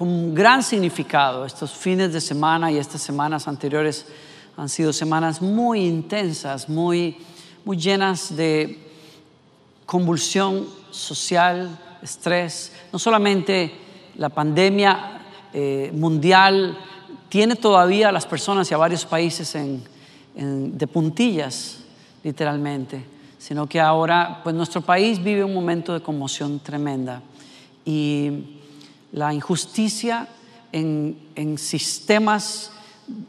con gran significado. Estos fines de semana y estas semanas anteriores han sido semanas muy intensas, muy, muy llenas de convulsión social, estrés. No solamente la pandemia eh, mundial tiene todavía a las personas y a varios países de puntillas, literalmente, sino que ahora pues nuestro país vive un momento de conmoción tremenda. Y la injusticia en, sistemas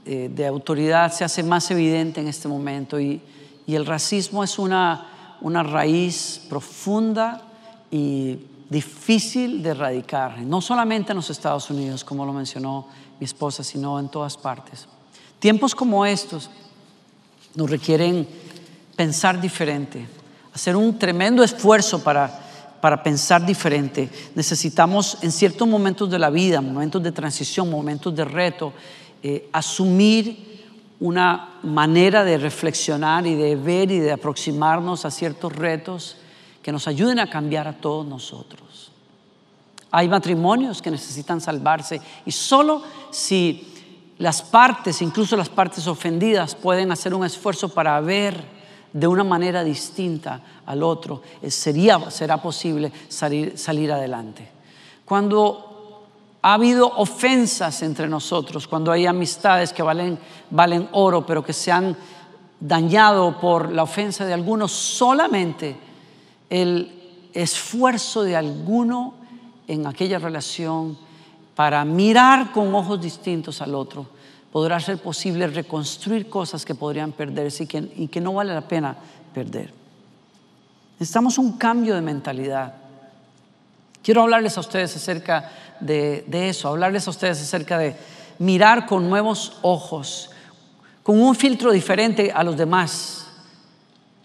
eh, de autoridad se hace más evidente en este momento y, el racismo es una, una raíz profunda y difícil de erradicar, no solamente en los Estados Unidos, como lo mencionó mi esposa, sino en todas partes. Tiempos como estos nos requieren pensar diferente, hacer un tremendo esfuerzo para para pensar diferente. Necesitamos en ciertos momentos de la vida, momentos de transición, momentos de reto, eh, asumir una manera de reflexionar y de ver y de aproximarnos a ciertos retos que nos ayuden a cambiar a todos nosotros. Hay matrimonios que necesitan salvarse y solo si las partes, incluso las partes ofendidas, pueden hacer un esfuerzo para ver de una manera distinta al otro, eh, sería, será posible salir, salir adelante. Cuando ha habido ofensas entre nosotros, cuando hay amistades que valen, valen oro, pero que se han dañado por la ofensa de algunos, solamente el esfuerzo de alguno en aquella relación para mirar con ojos distintos al otro podrá ser posible reconstruir cosas que podrían perderse y que, no vale la pena perder. Necesitamos un cambio de mentalidad. Quiero hablarles a ustedes acerca de, eso, hablarles a ustedes acerca de mirar con nuevos ojos, con un filtro diferente a los demás,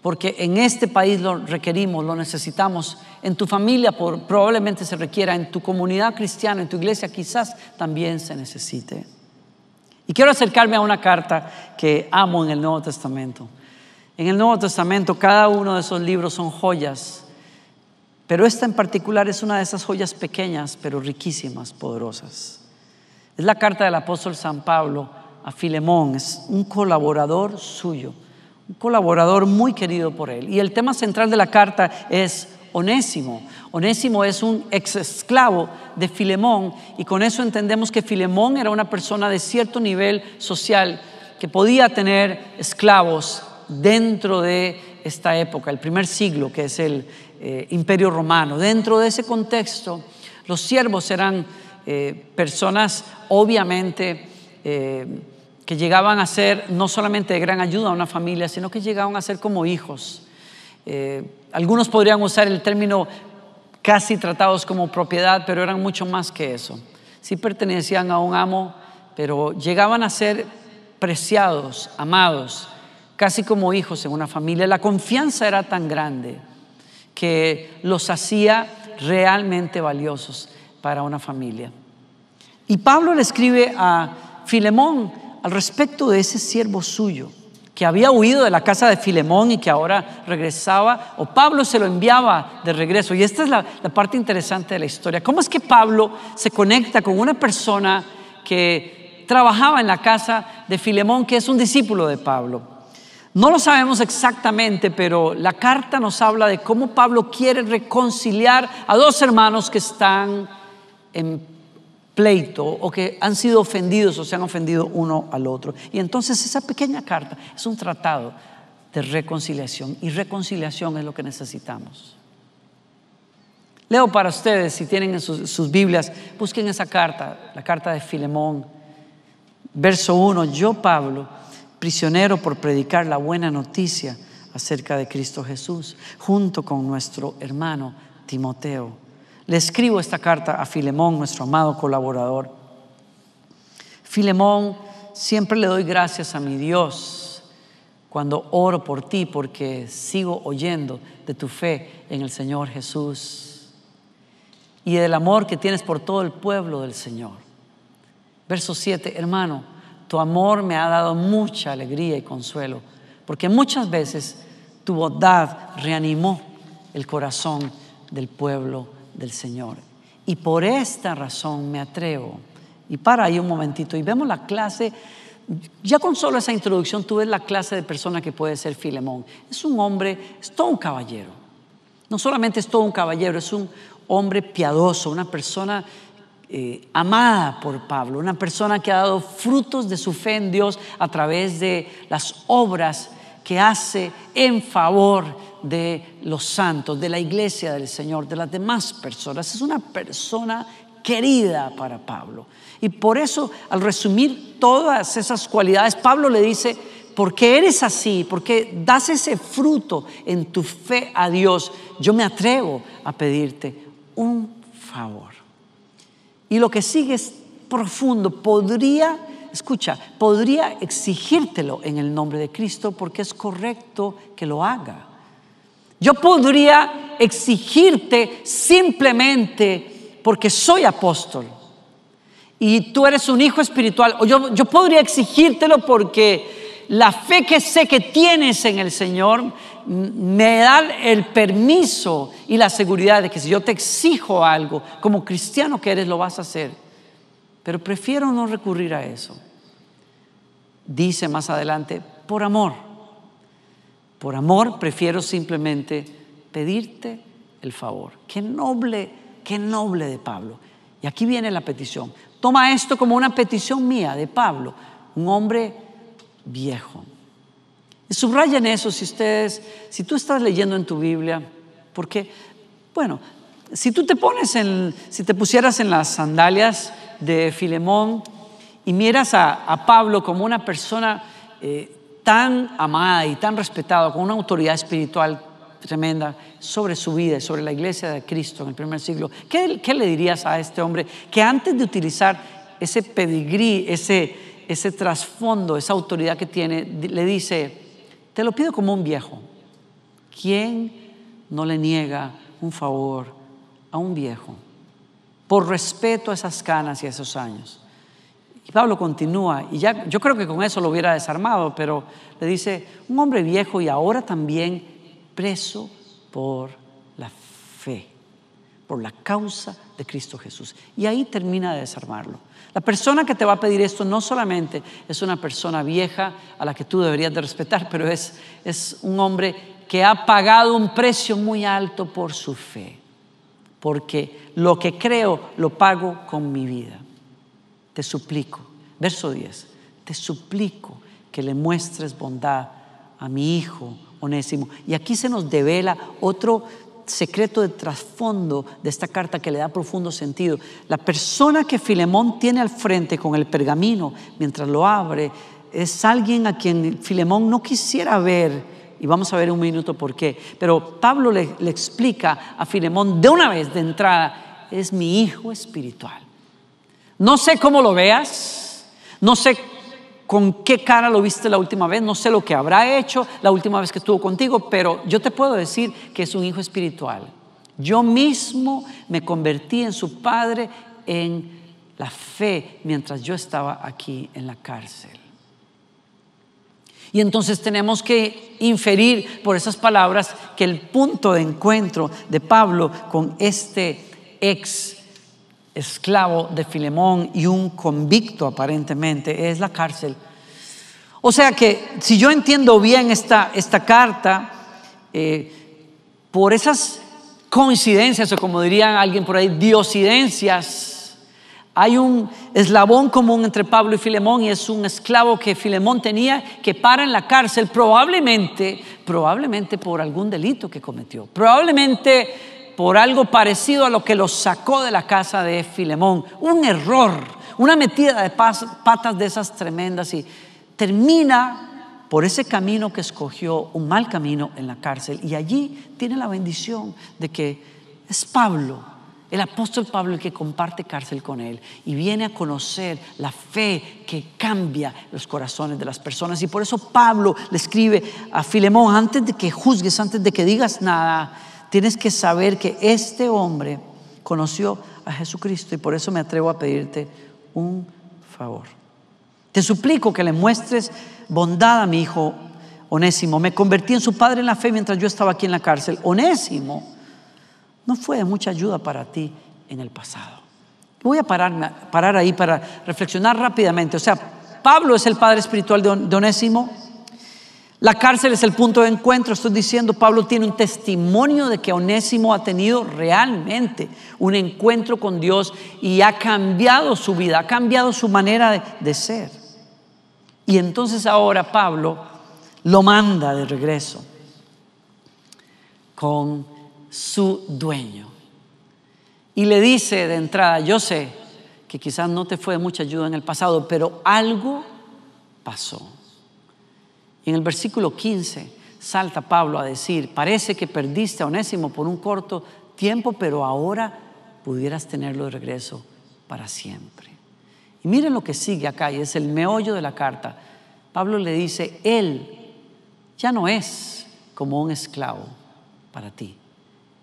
porque en este país lo requerimos, lo necesitamos, en tu familia probablemente se requiera, en tu comunidad cristiana, en tu iglesia quizás también se necesite. Y quiero acercarme a una carta que amo en el Nuevo Testamento. En el Nuevo Testamento cada uno de esos libros son joyas, pero esta en particular es una de esas joyas pequeñas, pero riquísimas, poderosas. Es la carta del apóstol San Pablo a Filemón, es un colaborador suyo, un colaborador muy querido por él. Y el tema central de la carta es Onésimo. Onésimo es un ex esclavo de Filemón y con eso entendemos que Filemón era una persona de cierto nivel social que podía tener esclavos dentro de esta época, el primer siglo, que es el eh, imperio romano. Dentro de ese contexto, los siervos eran eh, personas obviamente eh, que llegaban a ser no solamente de gran ayuda a una familia, sino que llegaban a ser como hijos. Algunos podrían usar el término casi tratados como propiedad, pero eran mucho más que eso. Sí pertenecían a un amo, pero llegaban a ser preciados, amados, casi como hijos en una familia. La confianza era tan grande que los hacía realmente valiosos para una familia. Y Pablo le escribe a Filemón al respecto de ese siervo suyo que había huido de la casa de Filemón y que ahora regresaba, o Pablo se lo enviaba de regreso. Y esta es la, parte interesante de la historia. ¿Cómo es que Pablo se conecta con una persona que trabajaba en la casa de Filemón, que es un discípulo de Pablo? No lo sabemos exactamente, pero la carta nos habla de cómo Pablo quiere reconciliar a dos hermanos que están en pleito o que han sido ofendidos o se han ofendido uno al otro. Y entonces esa pequeña carta es un tratado de reconciliación y reconciliación es lo que necesitamos. Leo para ustedes, si tienen en sus, sus Biblias, busquen esa carta, la carta de Filemón, verso 1, yo Pablo, prisionero por predicar la buena noticia acerca de Cristo Jesús, junto con nuestro hermano Timoteo le escribo esta carta a Filemón, nuestro amado colaborador. Filemón, siempre le doy gracias a mi Dios cuando oro por ti porque sigo oyendo de tu fe en el Señor Jesús y del amor que tienes por todo el pueblo del Señor. Verso 7, hermano, tu amor me ha dado mucha alegría y consuelo, porque muchas veces tu bondad reanimó el corazón del pueblo del Señor. Y por esta razón me atrevo. Y para ahí un momentito y vemos la clase. Ya con solo esa introducción tú ves la clase de persona que puede ser Filemón. Es un hombre, es todo un caballero. No solamente es todo un caballero, es un hombre piadoso, una persona eh, amada por Pablo, una persona que ha dado frutos de su fe en Dios a través de las obras que hace en favor de los santos, de la iglesia del Señor, de las demás personas. Es una persona querida para Pablo. Y por eso, al resumir todas esas cualidades, Pablo le dice, porque eres así, porque das ese fruto en tu fe a Dios, yo me atrevo a pedirte un favor. Y lo que sigue es profundo. Podría, escucha, podría exigírtelo en el nombre de Cristo porque es correcto que lo haga. Yo podría exigirte simplemente porque soy apóstol y tú eres un hijo espiritual. Yo, yo podría exigírtelo porque la fe que sé que tienes en el Señor me da el permiso y la seguridad de que si yo te exijo algo, como cristiano que eres, lo vas a hacer. Pero prefiero no recurrir a eso. Dice más adelante, por amor. Por amor prefiero simplemente pedirte el favor. Qué noble, qué noble de Pablo. Y aquí viene la petición. Toma esto como una petición mía de Pablo, un hombre viejo. Subrayen eso si ustedes, si tú estás leyendo en tu Biblia, porque, bueno, si tú te pones en, si te pusieras en las sandalias de Filemón y miras a, Pablo como una persona eh, tan amada y tan respetada, con una autoridad espiritual tremenda sobre su vida y sobre la iglesia de Cristo en el primer siglo, ¿qué, qué le dirías a este hombre que antes de utilizar ese pedigrí, ese, ese trasfondo, esa autoridad que tiene, le dice, te lo pido como un viejo. ¿Quién no le niega un favor a un viejo? Por respeto a esas canas y a esos años. Y Pablo continúa, y ya yo creo que con eso lo hubiera desarmado, pero le dice, un hombre viejo y ahora también preso por la fe, por la causa de Cristo Jesús. Y ahí termina de desarmarlo. La persona que te va a pedir esto no solamente es una persona vieja a la que tú deberías de respetar, pero es, es un hombre que ha pagado un precio muy alto por su fe. Porque lo que creo lo pago con mi vida. Te suplico, verso 10, te suplico que le muestres bondad a mi hijo Onésimo. Y aquí se nos devela otro secreto de trasfondo de esta carta que le da profundo sentido. La persona que Filemón tiene al frente con el pergamino mientras lo abre es alguien a quien Filemón no quisiera ver. Y vamos a ver un minuto por qué. Pero Pablo le, le explica a Filemón de una vez, de entrada, es mi hijo espiritual. No sé cómo lo veas, no sé con qué cara lo viste la última vez, no sé lo que habrá hecho la última vez que estuvo contigo, pero yo te puedo decir que es un hijo espiritual. Yo mismo me convertí en su padre en la fe mientras yo estaba aquí en la cárcel. Y entonces tenemos que inferir por esas palabras que el punto de encuentro de Pablo con este ex esclavo de Filemón y un convicto aparentemente, es la cárcel. O sea que si yo entiendo bien esta, esta carta, eh, por esas coincidencias, o como dirían alguien por ahí, diosidencias, hay un eslabón común entre Pablo y Filemón y es un esclavo que Filemón tenía que para en la cárcel probablemente, probablemente por algún delito que cometió, probablemente por algo parecido a lo que lo sacó de la casa de Filemón. Un error, una metida de patas de esas tremendas y termina por ese camino que escogió, un mal camino en la cárcel. Y allí tiene la bendición de que es Pablo el apóstol Pablo el que comparte cárcel con él y viene a conocer la fe que cambia los corazones de las personas. Y por eso Pablo le escribe a Filemón, antes de que juzgues, antes de que digas nada, tienes que saber que este hombre conoció a Jesucristo y por eso me atrevo a pedirte un favor. Te suplico que le muestres bondad a mi hijo Onésimo. Me convertí en su padre en la fe mientras yo estaba aquí en la cárcel. Onésimo no fue de mucha ayuda para ti en el pasado. Voy a parar, parar ahí para reflexionar rápidamente. O sea, Pablo es el padre espiritual de Onésimo. La cárcel es el punto de encuentro. Estoy diciendo, Pablo tiene un testimonio de que Onésimo ha tenido realmente un encuentro con Dios y ha cambiado su vida, ha cambiado su manera de, de ser. Y entonces ahora Pablo lo manda de regreso con su dueño. Y le dice de entrada, yo sé que quizás no te fue de mucha ayuda en el pasado, pero algo pasó. En el versículo 15 salta Pablo a decir, parece que perdiste a Onésimo por un corto tiempo, pero ahora pudieras tenerlo de regreso para siempre. Y miren lo que sigue acá, y es el meollo de la carta. Pablo le dice, él ya no es como un esclavo para ti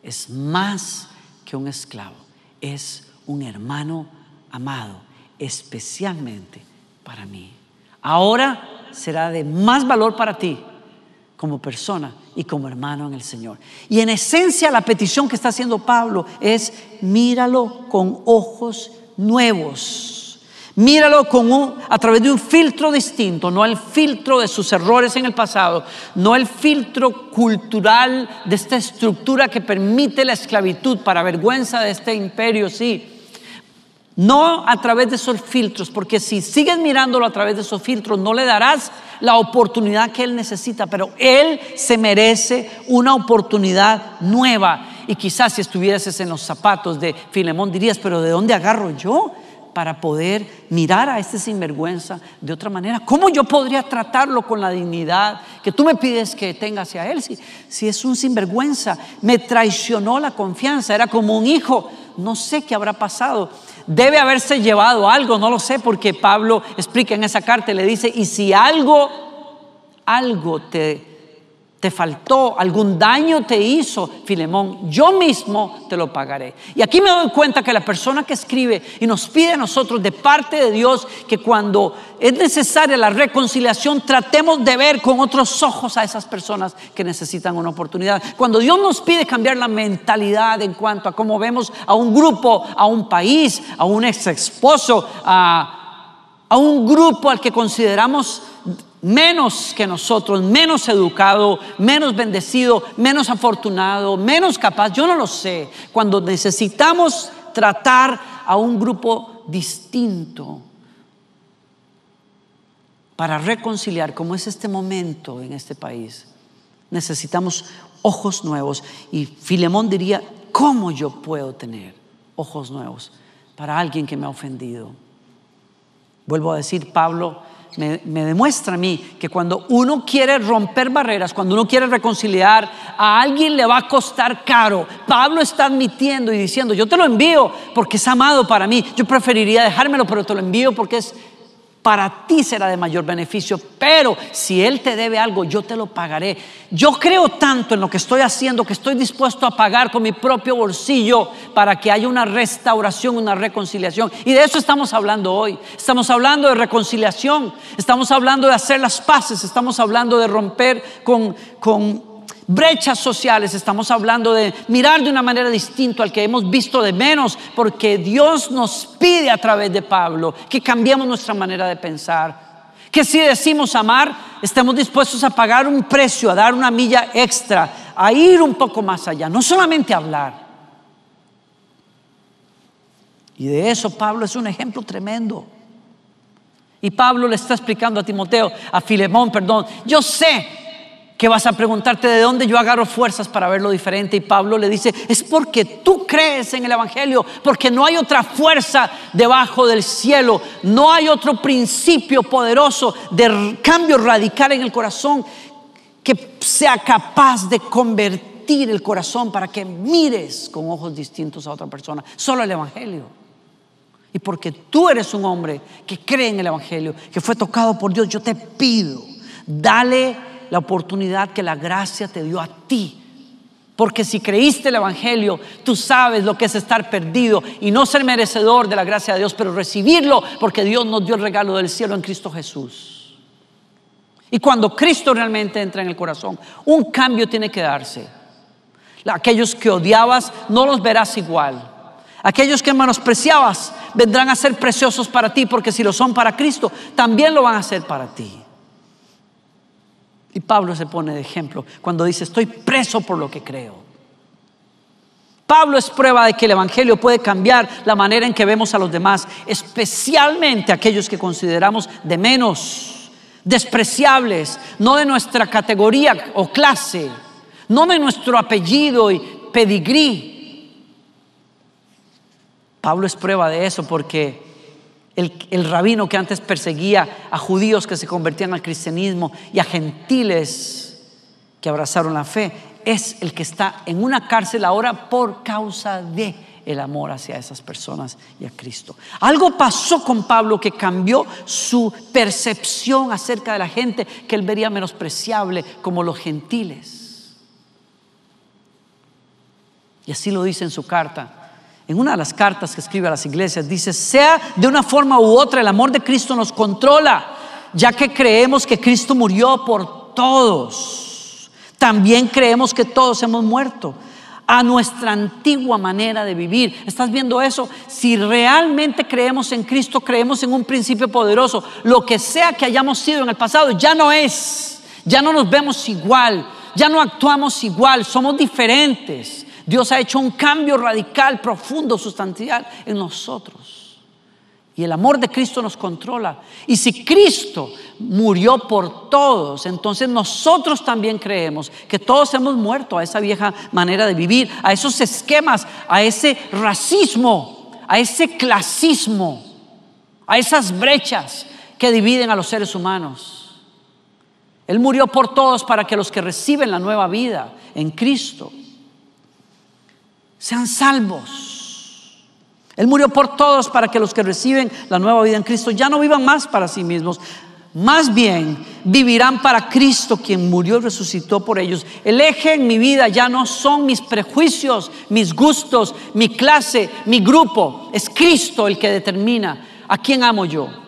es más que un esclavo, es un hermano amado, especialmente para mí. Ahora será de más valor para ti como persona y como hermano en el Señor. Y en esencia la petición que está haciendo Pablo es míralo con ojos nuevos Míralo con a través de un filtro distinto, no el filtro de sus errores en el pasado, no el filtro cultural de esta estructura que permite la esclavitud para vergüenza de este imperio, sí. No a través de esos filtros, porque si sigues mirándolo a través de esos filtros, no le darás la oportunidad que él necesita, pero él se merece una oportunidad nueva. Y quizás si estuvieses en los zapatos de Filemón dirías, pero ¿de dónde agarro yo? Para poder mirar a este sinvergüenza de otra manera? ¿Cómo yo podría tratarlo con la dignidad que tú me pides que tenga hacia él? Si, si es un sinvergüenza, me traicionó la confianza, era como un hijo, no sé qué habrá pasado. Debe haberse llevado algo, no lo sé, porque Pablo explica en esa carta, le dice, y si algo, algo te te faltó, algún daño te hizo, Filemón, yo mismo te lo pagaré. Y aquí me doy cuenta que la persona que escribe y nos pide a nosotros de parte de Dios que cuando es necesaria la reconciliación tratemos de ver con otros ojos a esas personas que necesitan una oportunidad. Cuando Dios nos pide cambiar la mentalidad en cuanto a cómo vemos a un grupo, a un país, a un ex esposo, a, a un grupo al que consideramos menos que nosotros, menos educado, menos bendecido, menos afortunado, menos capaz, yo no lo sé. Cuando necesitamos tratar a un grupo distinto para reconciliar, como es este momento en este país, necesitamos ojos nuevos. Y Filemón diría, ¿cómo yo puedo tener ojos nuevos para alguien que me ha ofendido? Vuelvo a decir, Pablo me, demuestra a mí que cuando uno quiere romper barreras, cuando uno quiere reconciliar, a alguien le va a costar caro. Pablo está admitiendo y diciendo, yo te lo envío porque es amado para mí. Yo preferiría dejármelo, pero te lo envío porque es para ti será de mayor beneficio, pero si Él te debe algo, yo te lo pagaré. Yo creo tanto en lo que estoy haciendo que estoy dispuesto a pagar con mi propio bolsillo para que haya una restauración, una reconciliación. Y de eso estamos hablando hoy. Estamos hablando de reconciliación, estamos hablando de hacer las paces, estamos hablando de romper con, con brechas sociales, estamos hablando de mirar de una manera distinta al que hemos visto de menos, porque Dios nos pide a través de Pablo que cambiemos nuestra manera de pensar. Que si decimos amar, estemos dispuestos a pagar un precio, a dar una milla extra, a ir un poco más allá, no solamente hablar. Y de eso Pablo es un ejemplo tremendo. Y Pablo le está explicando a Timoteo, a Filemón, perdón, yo sé que vas a preguntarte de dónde yo agarro fuerzas para verlo diferente. Y Pablo le dice, es porque tú crees en el Evangelio, porque no hay otra fuerza debajo del cielo, no hay otro principio poderoso de cambio radical en el corazón que sea capaz de convertir el corazón para que mires con ojos distintos a otra persona. Solo el Evangelio. Y porque tú eres un hombre que cree en el Evangelio, que fue tocado por Dios, yo te pido, dale la oportunidad que la gracia te dio a ti. Porque si creíste el Evangelio, tú sabes lo que es estar perdido y no ser merecedor de la gracia de Dios, pero recibirlo porque Dios nos dio el regalo del cielo en Cristo Jesús. Y cuando Cristo realmente entra en el corazón, un cambio tiene que darse. Aquellos que odiabas no los verás igual. Aquellos que menospreciabas vendrán a ser preciosos para ti, porque si lo son para Cristo, también lo van a ser para ti. Y Pablo se pone de ejemplo cuando dice, estoy preso por lo que creo. Pablo es prueba de que el Evangelio puede cambiar la manera en que vemos a los demás, especialmente aquellos que consideramos de menos, despreciables, no de nuestra categoría o clase, no de nuestro apellido y pedigrí, Pablo es prueba de eso porque el, rabino que antes perseguía a judíos que se convertían al cristianismo y a gentiles que abrazaron la fe, es el que está en una cárcel ahora por causa de el amor hacia esas personas y a Cristo. Algo pasó con Pablo que cambió su percepción acerca de la gente que él vería menospreciable como los gentiles. Y así lo dice en su carta en una de las cartas que escribe a las iglesias, dice, sea de una forma u otra, el amor de Cristo nos controla, ya que creemos que Cristo murió por todos. También creemos que todos hemos muerto a nuestra antigua manera de vivir. ¿Estás viendo eso? Si realmente creemos en Cristo, creemos en un principio poderoso, lo que sea que hayamos sido en el pasado ya no es, ya no nos vemos igual, ya no actuamos igual, somos diferentes. Dios ha hecho un cambio radical, profundo, sustancial en nosotros. Y el amor de Cristo nos controla. Y si Cristo murió por todos, entonces nosotros también creemos que todos hemos muerto a esa vieja manera de vivir, a esos esquemas, a ese racismo, a ese clasismo, a esas brechas que dividen a los seres humanos. Él murió por todos para que los que reciben la nueva vida en Cristo sean salvos. Él murió por todos para que los que reciben la nueva vida en Cristo ya no vivan más para sí mismos, más bien vivirán para Cristo quien murió y resucitó por ellos. El eje en mi vida ya no son mis prejuicios, mis gustos, mi clase, mi grupo. Es Cristo el que determina a quién amo yo.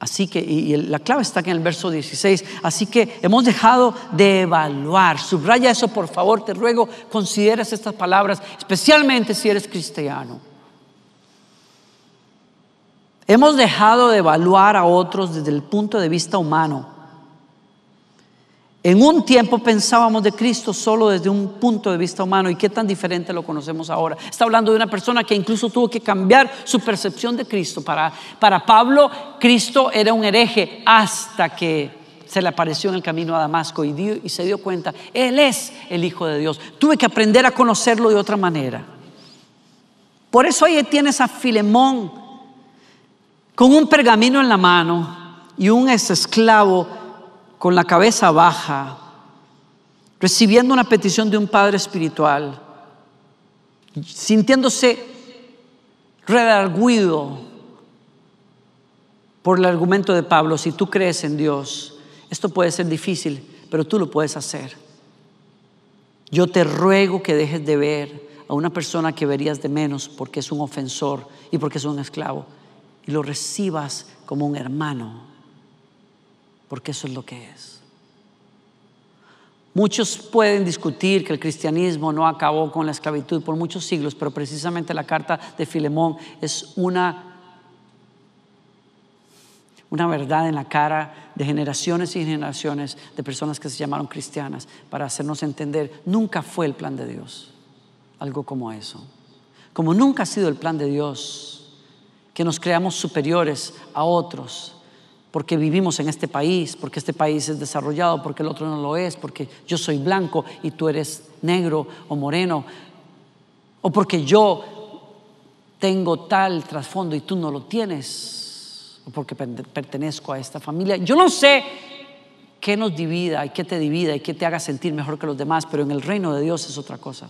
Así que, y la clave está aquí en el verso 16, así que hemos dejado de evaluar. Subraya eso, por favor, te ruego, consideres estas palabras, especialmente si eres cristiano. Hemos dejado de evaluar a otros desde el punto de vista humano en un tiempo pensábamos de Cristo solo desde un punto de vista humano y qué tan diferente lo conocemos ahora. Está hablando de una persona que incluso tuvo que cambiar su percepción de Cristo. Para, para Pablo, Cristo era un hereje hasta que se le apareció en el camino a Damasco y, y se dio cuenta, Él es el Hijo de Dios. Tuve que aprender a conocerlo de otra manera. Por eso ahí tienes a Filemón con un pergamino en la mano y un ex esclavo con la cabeza baja, recibiendo una petición de un padre espiritual, sintiéndose redarguido por el argumento de Pablo, si tú crees en Dios, esto puede ser difícil, pero tú lo puedes hacer. Yo te ruego que dejes de ver a una persona que verías de menos porque es un ofensor y porque es un esclavo y lo recibas como un hermano porque eso es lo que es. Muchos pueden discutir que el cristianismo no acabó con la esclavitud por muchos siglos, pero precisamente la carta de Filemón es una, una verdad en la cara de generaciones y generaciones de personas que se llamaron cristianas para hacernos entender, nunca fue el plan de Dios algo como eso. Como nunca ha sido el plan de Dios que nos creamos superiores a otros porque vivimos en este país, porque este país es desarrollado, porque el otro no lo es, porque yo soy blanco y tú eres negro o moreno, o porque yo tengo tal trasfondo y tú no lo tienes, o porque pertenezco a esta familia. Yo no sé qué nos divida y qué te divida y qué te haga sentir mejor que los demás, pero en el reino de Dios es otra cosa.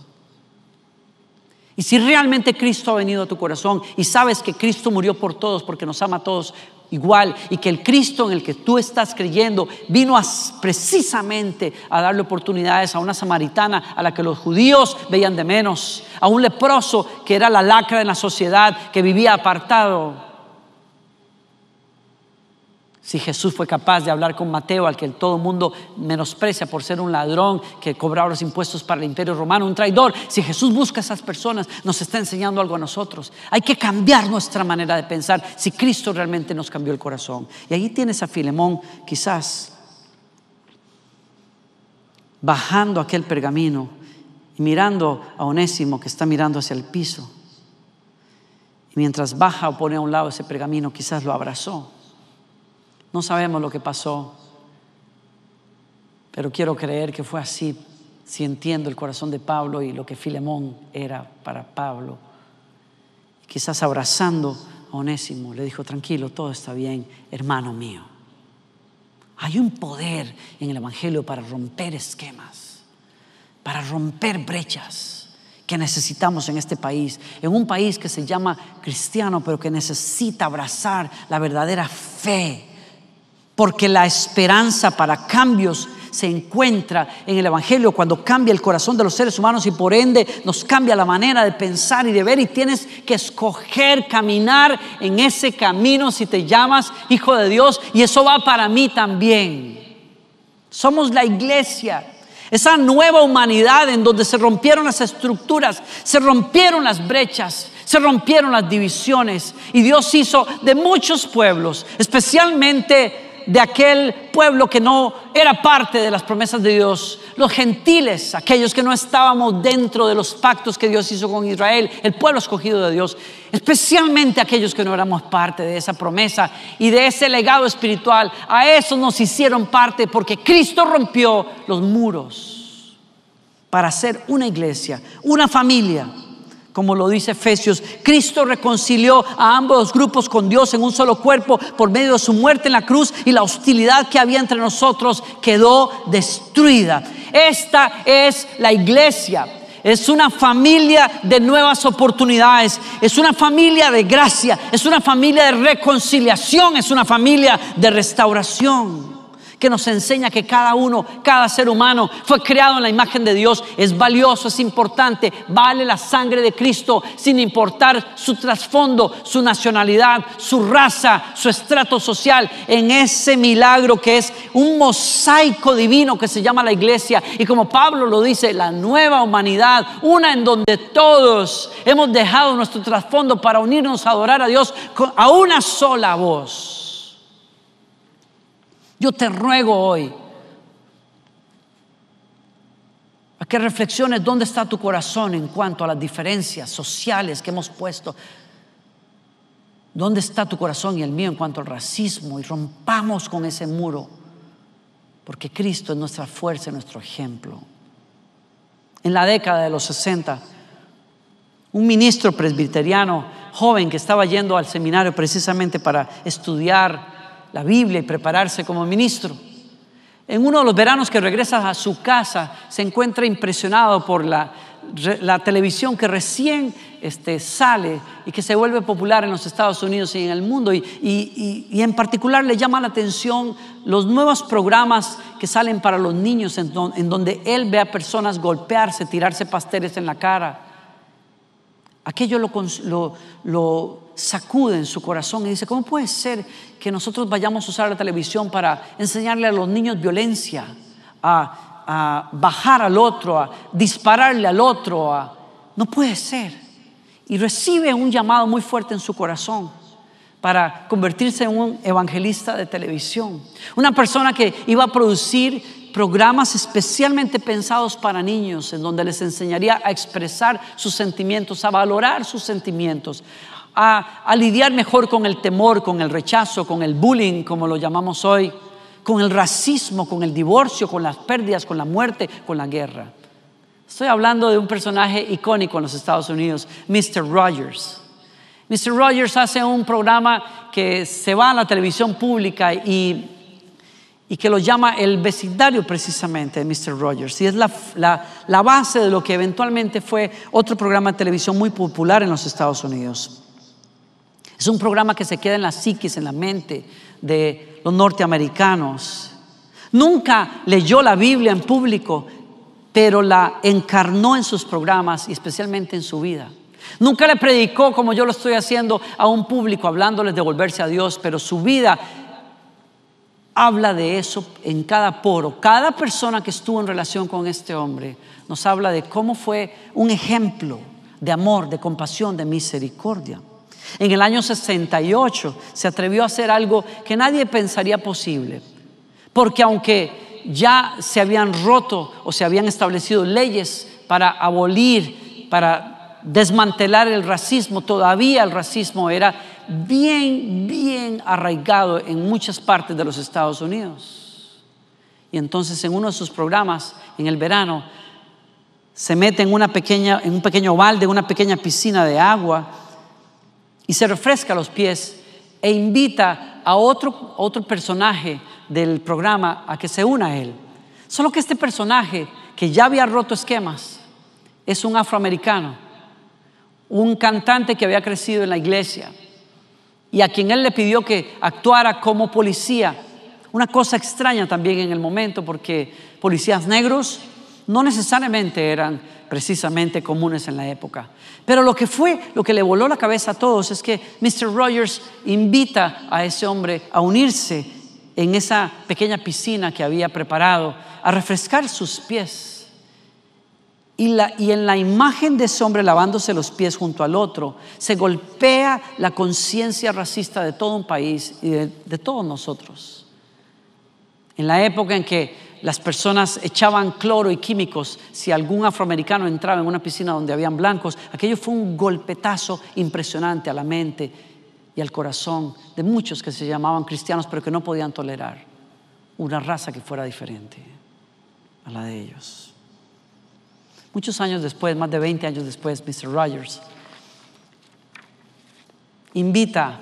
Y si realmente Cristo ha venido a tu corazón y sabes que Cristo murió por todos porque nos ama a todos igual y que el Cristo en el que tú estás creyendo vino precisamente a darle oportunidades a una samaritana a la que los judíos veían de menos, a un leproso que era la lacra en la sociedad, que vivía apartado si Jesús fue capaz de hablar con Mateo, al que todo el mundo menosprecia por ser un ladrón que cobraba los impuestos para el imperio romano, un traidor, si Jesús busca a esas personas, nos está enseñando algo a nosotros. Hay que cambiar nuestra manera de pensar si Cristo realmente nos cambió el corazón. Y ahí tienes a Filemón, quizás, bajando aquel pergamino y mirando a Onésimo que está mirando hacia el piso. Y mientras baja o pone a un lado ese pergamino, quizás lo abrazó no sabemos lo que pasó, pero quiero creer que fue así, si entiendo el corazón de Pablo y lo que Filemón era para Pablo. Quizás abrazando a Onésimo, le dijo, tranquilo, todo está bien, hermano mío. Hay un poder en el Evangelio para romper esquemas, para romper brechas que necesitamos en este país, en un país que se llama cristiano, pero que necesita abrazar la verdadera fe porque la esperanza para cambios se encuentra en el Evangelio cuando cambia el corazón de los seres humanos y por ende nos cambia la manera de pensar y de ver y tienes que escoger caminar en ese camino si te llamas hijo de Dios y eso va para mí también. Somos la iglesia, esa nueva humanidad en donde se rompieron las estructuras, se rompieron las brechas, se rompieron las divisiones y Dios hizo de muchos pueblos, especialmente de aquel pueblo que no era parte de las promesas de Dios, los gentiles, aquellos que no estábamos dentro de los pactos que Dios hizo con Israel, el pueblo escogido de Dios, especialmente aquellos que no éramos parte de esa promesa y de ese legado espiritual, a eso nos hicieron parte porque Cristo rompió los muros para ser una iglesia, una familia como lo dice Efesios, Cristo reconcilió a ambos grupos con Dios en un solo cuerpo por medio de su muerte en la cruz y la hostilidad que había entre nosotros quedó destruida. Esta es la iglesia. Es una familia de nuevas oportunidades, es una familia de gracia, es una familia de reconciliación, es una familia de restauración que nos enseña que cada uno, cada ser humano fue creado en la imagen de Dios, es valioso, es importante, vale la sangre de Cristo sin importar su trasfondo, su nacionalidad, su raza, su estrato social, en ese milagro que es un mosaico divino que se llama la iglesia. Y como Pablo lo dice, la nueva humanidad, una en donde todos hemos dejado nuestro trasfondo para unirnos a adorar a Dios a una sola voz. Yo te ruego hoy a que reflexiones dónde está tu corazón en cuanto a las diferencias sociales que hemos puesto. ¿Dónde está tu corazón y el mío en cuanto al racismo? Y rompamos con ese muro, porque Cristo es nuestra fuerza y nuestro ejemplo. En la década de los 60, un ministro presbiteriano joven que estaba yendo al seminario precisamente para estudiar la Biblia y prepararse como ministro. En uno de los veranos que regresa a su casa, se encuentra impresionado por la, televisión que recién este, sale y que se vuelve popular en los Estados Unidos y en el mundo. Y, en particular le llama la atención los nuevos programas que salen para los niños, en, donde él ve a personas golpearse, tirarse pasteles en la cara. Aquello lo, lo sacude en su corazón y dice, ¿cómo puede ser que nosotros vayamos a usar la televisión para enseñarle a los niños violencia, a, bajar al otro, a dispararle al otro? No puede ser. Y recibe un llamado muy fuerte en su corazón para convertirse en un evangelista de televisión. Una persona que iba a producir programas especialmente pensados para niños, en donde les enseñaría a expresar sus sentimientos, a valorar sus sentimientos, a, lidiar mejor con el temor, con el rechazo, con el bullying, como lo llamamos hoy, con el racismo, con el divorcio, con las pérdidas, con la muerte, con la guerra. Estoy hablando de un personaje icónico en los Estados Unidos, Mr. Rogers. Mr. Rogers hace un programa que se va a la televisión pública y, y que lo llama el vecindario precisamente de Mr. Rogers. Y es la, la, base de lo que eventualmente fue otro programa de televisión muy popular en los Estados Unidos. Es un programa que se queda en la psiquis, en la mente de los norteamericanos. Nunca leyó la Biblia en público, pero la encarnó en sus programas y especialmente en su vida. Nunca le predicó como yo lo estoy haciendo a un público, hablándoles de volverse a Dios, pero su vida habla de eso en cada poro. Cada persona que estuvo en relación con este hombre nos habla de cómo fue un ejemplo de amor, de compasión, de misericordia. En el año 68 se atrevió a hacer algo que nadie pensaría posible, porque aunque ya se habían roto o se habían establecido leyes para abolir, para desmantelar el racismo, todavía el racismo era bien, bien arraigado en muchas partes de los Estados Unidos. Y entonces en uno de sus programas, en el verano, se mete en, una pequeña, en un pequeño balde, una pequeña piscina de agua y se refresca los pies e invita a otro, otro personaje del programa a que se una a él. Solo que este personaje, que ya había roto esquemas, es un afroamericano, un cantante que había crecido en la iglesia, y a quien él le pidió que actuara como policía. Una cosa extraña también en el momento porque policías negros no necesariamente eran precisamente comunes en la época. Pero lo que fue, lo que le voló la cabeza a todos es que Mr. Rogers invita a ese hombre a unirse en esa pequeña piscina que había preparado, a refrescar sus pies y, en la imagen de ese hombre lavándose los pies junto al otro, se golpea la conciencia racista de todo un país y de, de todos nosotros. En la época en que las personas echaban cloro y químicos, si algún afroamericano entraba en una piscina donde habían blancos, aquello fue un golpetazo impresionante a la mente y al corazón de muchos que se llamaban cristianos, pero que no podían tolerar una raza que fuera diferente a la de ellos. Muchos años después, más de 20 años después, Mr. Rogers invita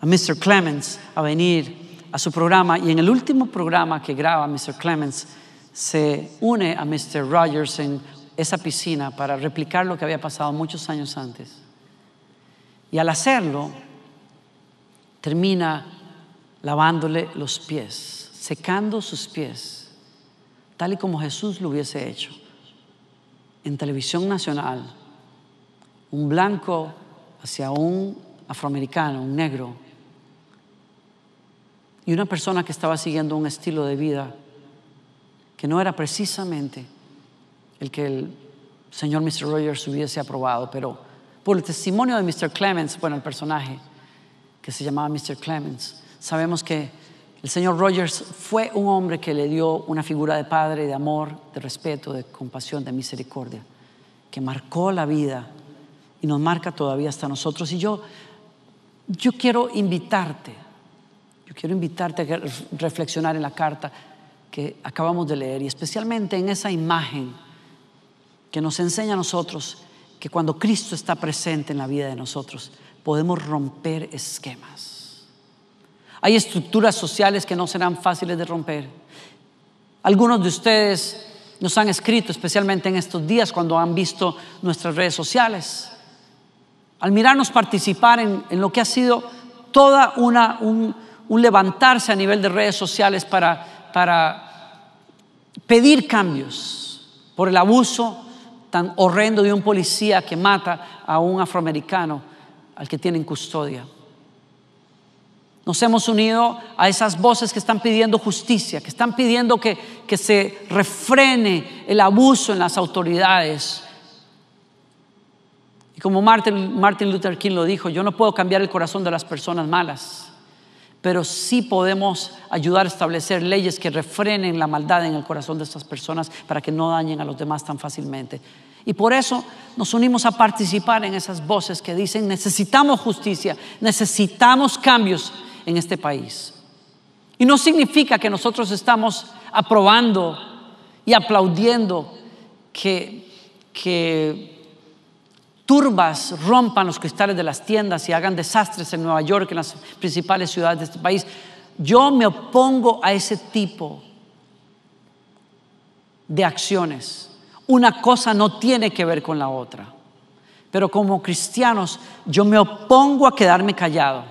a Mr. Clemens a venir a su programa y en el último programa que graba Mr. Clemens se une a Mr. Rogers en esa piscina para replicar lo que había pasado muchos años antes. Y al hacerlo, termina lavándole los pies, secando sus pies, tal y como Jesús lo hubiese hecho en televisión nacional un blanco hacia un afroamericano, un negro, y una persona que estaba siguiendo un estilo de vida que no era precisamente el que el señor Mr. Rogers hubiese aprobado, pero por el testimonio de Mr. Clemens, bueno, el personaje que se llamaba Mr. Clemens, sabemos que el señor Rogers fue un hombre que le dio una figura de padre, de amor, de respeto, de compasión, de misericordia, que marcó la vida y nos marca todavía hasta nosotros. Y yo, yo quiero invitarte, yo quiero invitarte a reflexionar en la carta que acabamos de leer y especialmente en esa imagen que nos enseña a nosotros que cuando Cristo está presente en la vida de nosotros, podemos romper esquemas hay estructuras sociales que no serán fáciles de romper. Algunos de ustedes nos han escrito, especialmente en estos días, cuando han visto nuestras redes sociales. Al mirarnos participar en, lo que ha sido toda una, un, levantarse a nivel de redes sociales para, para pedir cambios por el abuso tan horrendo de un policía que mata a un afroamericano al que tiene en custodia. Nos hemos unido a esas voces que están pidiendo justicia, que están pidiendo que, que se refrene el abuso en las autoridades. Y como Martin, Martin Luther King lo dijo, yo no puedo cambiar el corazón de las personas malas, pero sí podemos ayudar a establecer leyes que refrenen la maldad en el corazón de estas personas para que no dañen a los demás tan fácilmente. Y por eso nos unimos a participar en esas voces que dicen necesitamos justicia, necesitamos cambios en este país. Y no significa que nosotros estamos aprobando y aplaudiendo que, que turbas rompan los cristales de las tiendas y hagan desastres en Nueva York, en las principales ciudades de este país. Yo me opongo a ese tipo de acciones. Una cosa no tiene que ver con la otra. Pero como cristianos, yo me opongo a quedarme callado.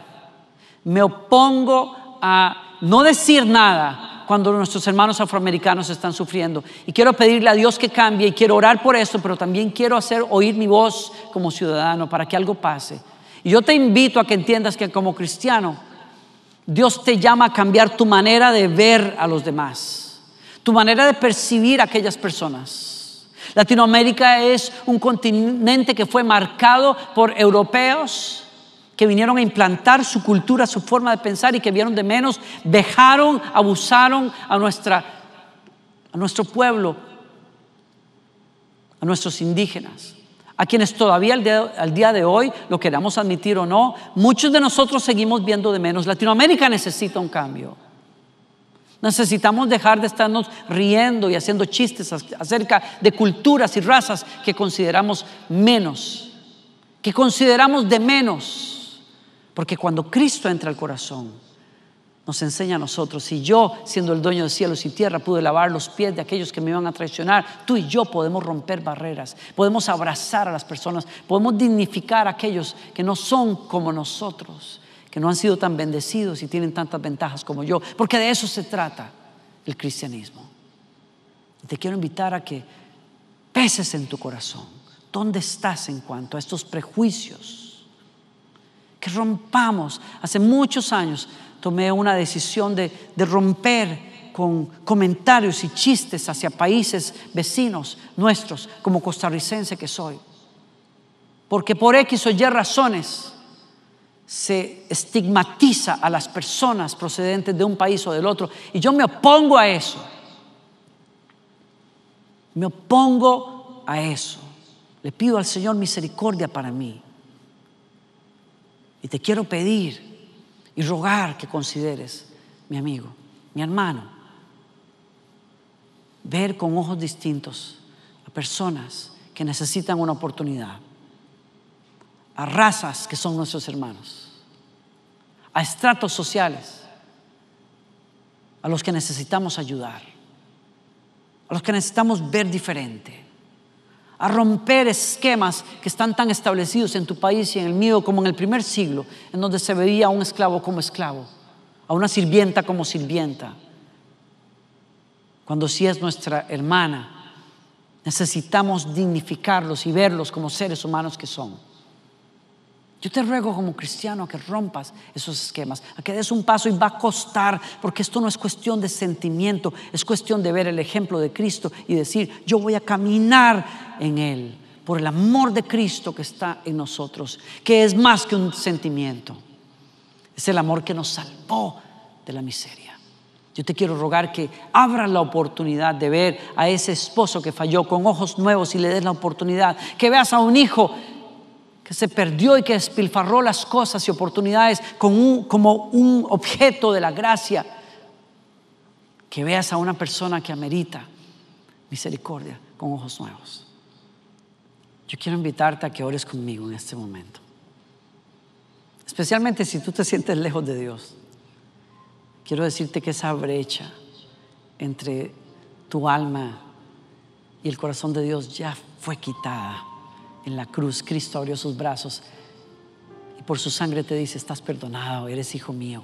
Me opongo a no decir nada cuando nuestros hermanos afroamericanos están sufriendo. Y quiero pedirle a Dios que cambie y quiero orar por eso, pero también quiero hacer oír mi voz como ciudadano para que algo pase. Y yo te invito a que entiendas que como cristiano, Dios te llama a cambiar tu manera de ver a los demás, tu manera de percibir a aquellas personas. Latinoamérica es un continente que fue marcado por europeos que vinieron a implantar su cultura, su forma de pensar y que vieron de menos, dejaron, abusaron a, nuestra, a nuestro pueblo, a nuestros indígenas, a quienes todavía al día, al día de hoy, lo queramos admitir o no, muchos de nosotros seguimos viendo de menos. Latinoamérica necesita un cambio. Necesitamos dejar de estarnos riendo y haciendo chistes acerca de culturas y razas que consideramos menos, que consideramos de menos. Porque cuando Cristo entra al corazón, nos enseña a nosotros, si yo, siendo el dueño de cielos y tierra, pude lavar los pies de aquellos que me iban a traicionar, tú y yo podemos romper barreras, podemos abrazar a las personas, podemos dignificar a aquellos que no son como nosotros que no han sido tan bendecidos y tienen tantas ventajas como yo, porque de eso se trata el cristianismo. Te quiero invitar a que peses en tu corazón dónde estás en cuanto a estos prejuicios, que rompamos. Hace muchos años tomé una decisión de, romper con comentarios y chistes hacia países vecinos nuestros, como costarricense que soy. Porque por X o Y razones se estigmatiza a las personas procedentes de un país o del otro. Y yo me opongo a eso. Me opongo a eso. Le pido al Señor misericordia para mí. Y te quiero pedir y rogar que consideres, mi amigo, mi hermano, ver con ojos distintos a personas que necesitan una oportunidad a razas que son nuestros hermanos, a estratos sociales, a los que necesitamos ayudar, a los que necesitamos ver diferente, a romper esquemas que están tan establecidos en tu país y en el mío como en el primer siglo, en donde se veía a un esclavo como esclavo, a una sirvienta como sirvienta. Cuando sí es nuestra hermana, necesitamos dignificarlos y verlos como seres humanos que son. Yo te ruego como cristiano que rompas esos esquemas, a que des un paso y va a costar, porque esto no es cuestión de sentimiento, es cuestión de ver el ejemplo de Cristo y decir, yo voy a caminar en Él por el amor de Cristo que está en nosotros, que es más que un sentimiento, es el amor que nos salvó de la miseria. Yo te quiero rogar que abras la oportunidad de ver a ese esposo que falló con ojos nuevos y le des la oportunidad, que veas a un hijo que se perdió y que despilfarró las cosas y oportunidades como un objeto de la gracia, que veas a una persona que amerita misericordia con ojos nuevos. Yo quiero invitarte a que ores conmigo en este momento, especialmente si tú te sientes lejos de Dios. Quiero decirte que esa brecha entre tu alma y el corazón de Dios ya fue quitada en la cruz, Cristo abrió sus brazos y por su sangre te dice, estás perdonado, eres hijo mío.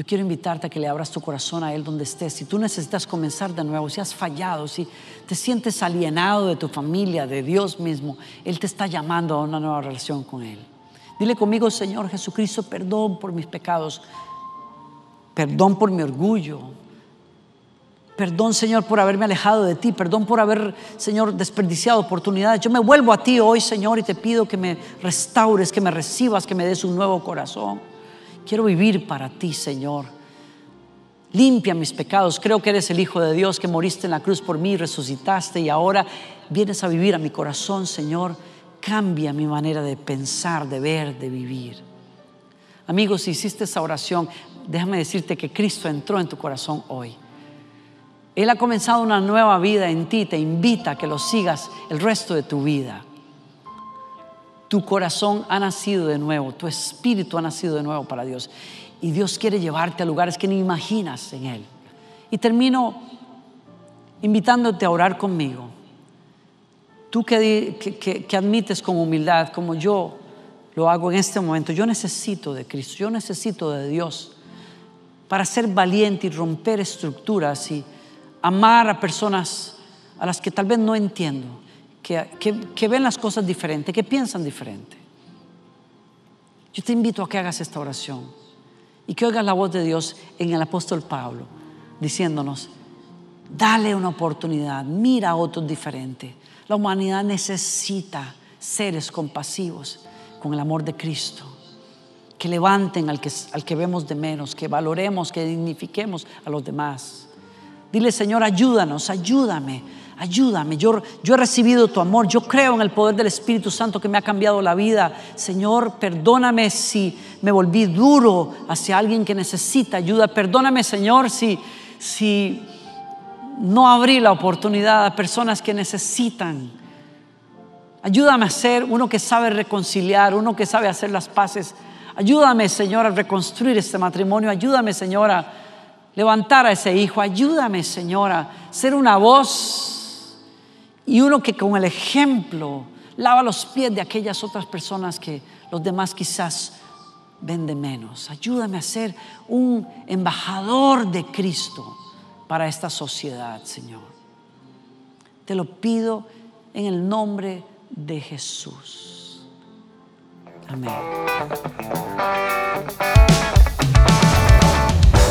Yo quiero invitarte a que le abras tu corazón a Él donde estés. Si tú necesitas comenzar de nuevo, si has fallado, si te sientes alienado de tu familia, de Dios mismo, Él te está llamando a una nueva relación con Él. Dile conmigo, Señor Jesucristo, perdón por mis pecados, perdón por mi orgullo, Perdón, Señor, por haberme alejado de ti. Perdón por haber, Señor, desperdiciado oportunidades. Yo me vuelvo a ti hoy, Señor, y te pido que me restaures, que me recibas, que me des un nuevo corazón. Quiero vivir para ti, Señor. Limpia mis pecados. Creo que eres el Hijo de Dios que moriste en la cruz por mí, resucitaste y ahora vienes a vivir a mi corazón, Señor. Cambia mi manera de pensar, de ver, de vivir. Amigos, si hiciste esa oración, déjame decirte que Cristo entró en tu corazón hoy. Él ha comenzado una nueva vida en ti, te invita a que lo sigas el resto de tu vida. Tu corazón ha nacido de nuevo, tu espíritu ha nacido de nuevo para Dios. Y Dios quiere llevarte a lugares que ni imaginas en Él. Y termino invitándote a orar conmigo. Tú que, que, admites con humildad, como yo lo hago en este momento, yo necesito de Cristo, yo necesito de Dios para ser valiente y romper estructuras y amar a personas a las que tal vez no entiendo, que, que, ven las cosas diferente, que piensan diferente. Yo te invito a que hagas esta oración y que oigas la voz de Dios en el apóstol Pablo, diciéndonos, dale una oportunidad, mira a otros diferentes. La humanidad necesita seres compasivos con el amor de Cristo, que levanten al que, al que vemos de menos, que valoremos, que dignifiquemos a los demás. Dile, Señor, ayúdanos, ayúdame ayúdame. Yo, yo he recibido tu amor, yo creo en el poder del Espíritu Santo que me ha cambiado la vida. Señor, perdóname si me volví duro hacia alguien que necesita ayuda. Perdóname, Señor, si, si no abrí la oportunidad a personas que necesitan. Ayúdame a ser uno que sabe reconciliar, uno que sabe hacer las paces. Ayúdame, Señor, a reconstruir este matrimonio. Ayúdame, Señor, a levantar a ese hijo. Ayúdame, Señor, a ser una voz y uno que con el ejemplo lava los pies de aquellas otras personas que los demás quizás ven de menos. Ayúdame a ser un embajador de Cristo para esta sociedad, Señor. Te lo pido en el nombre de Jesús. Amén.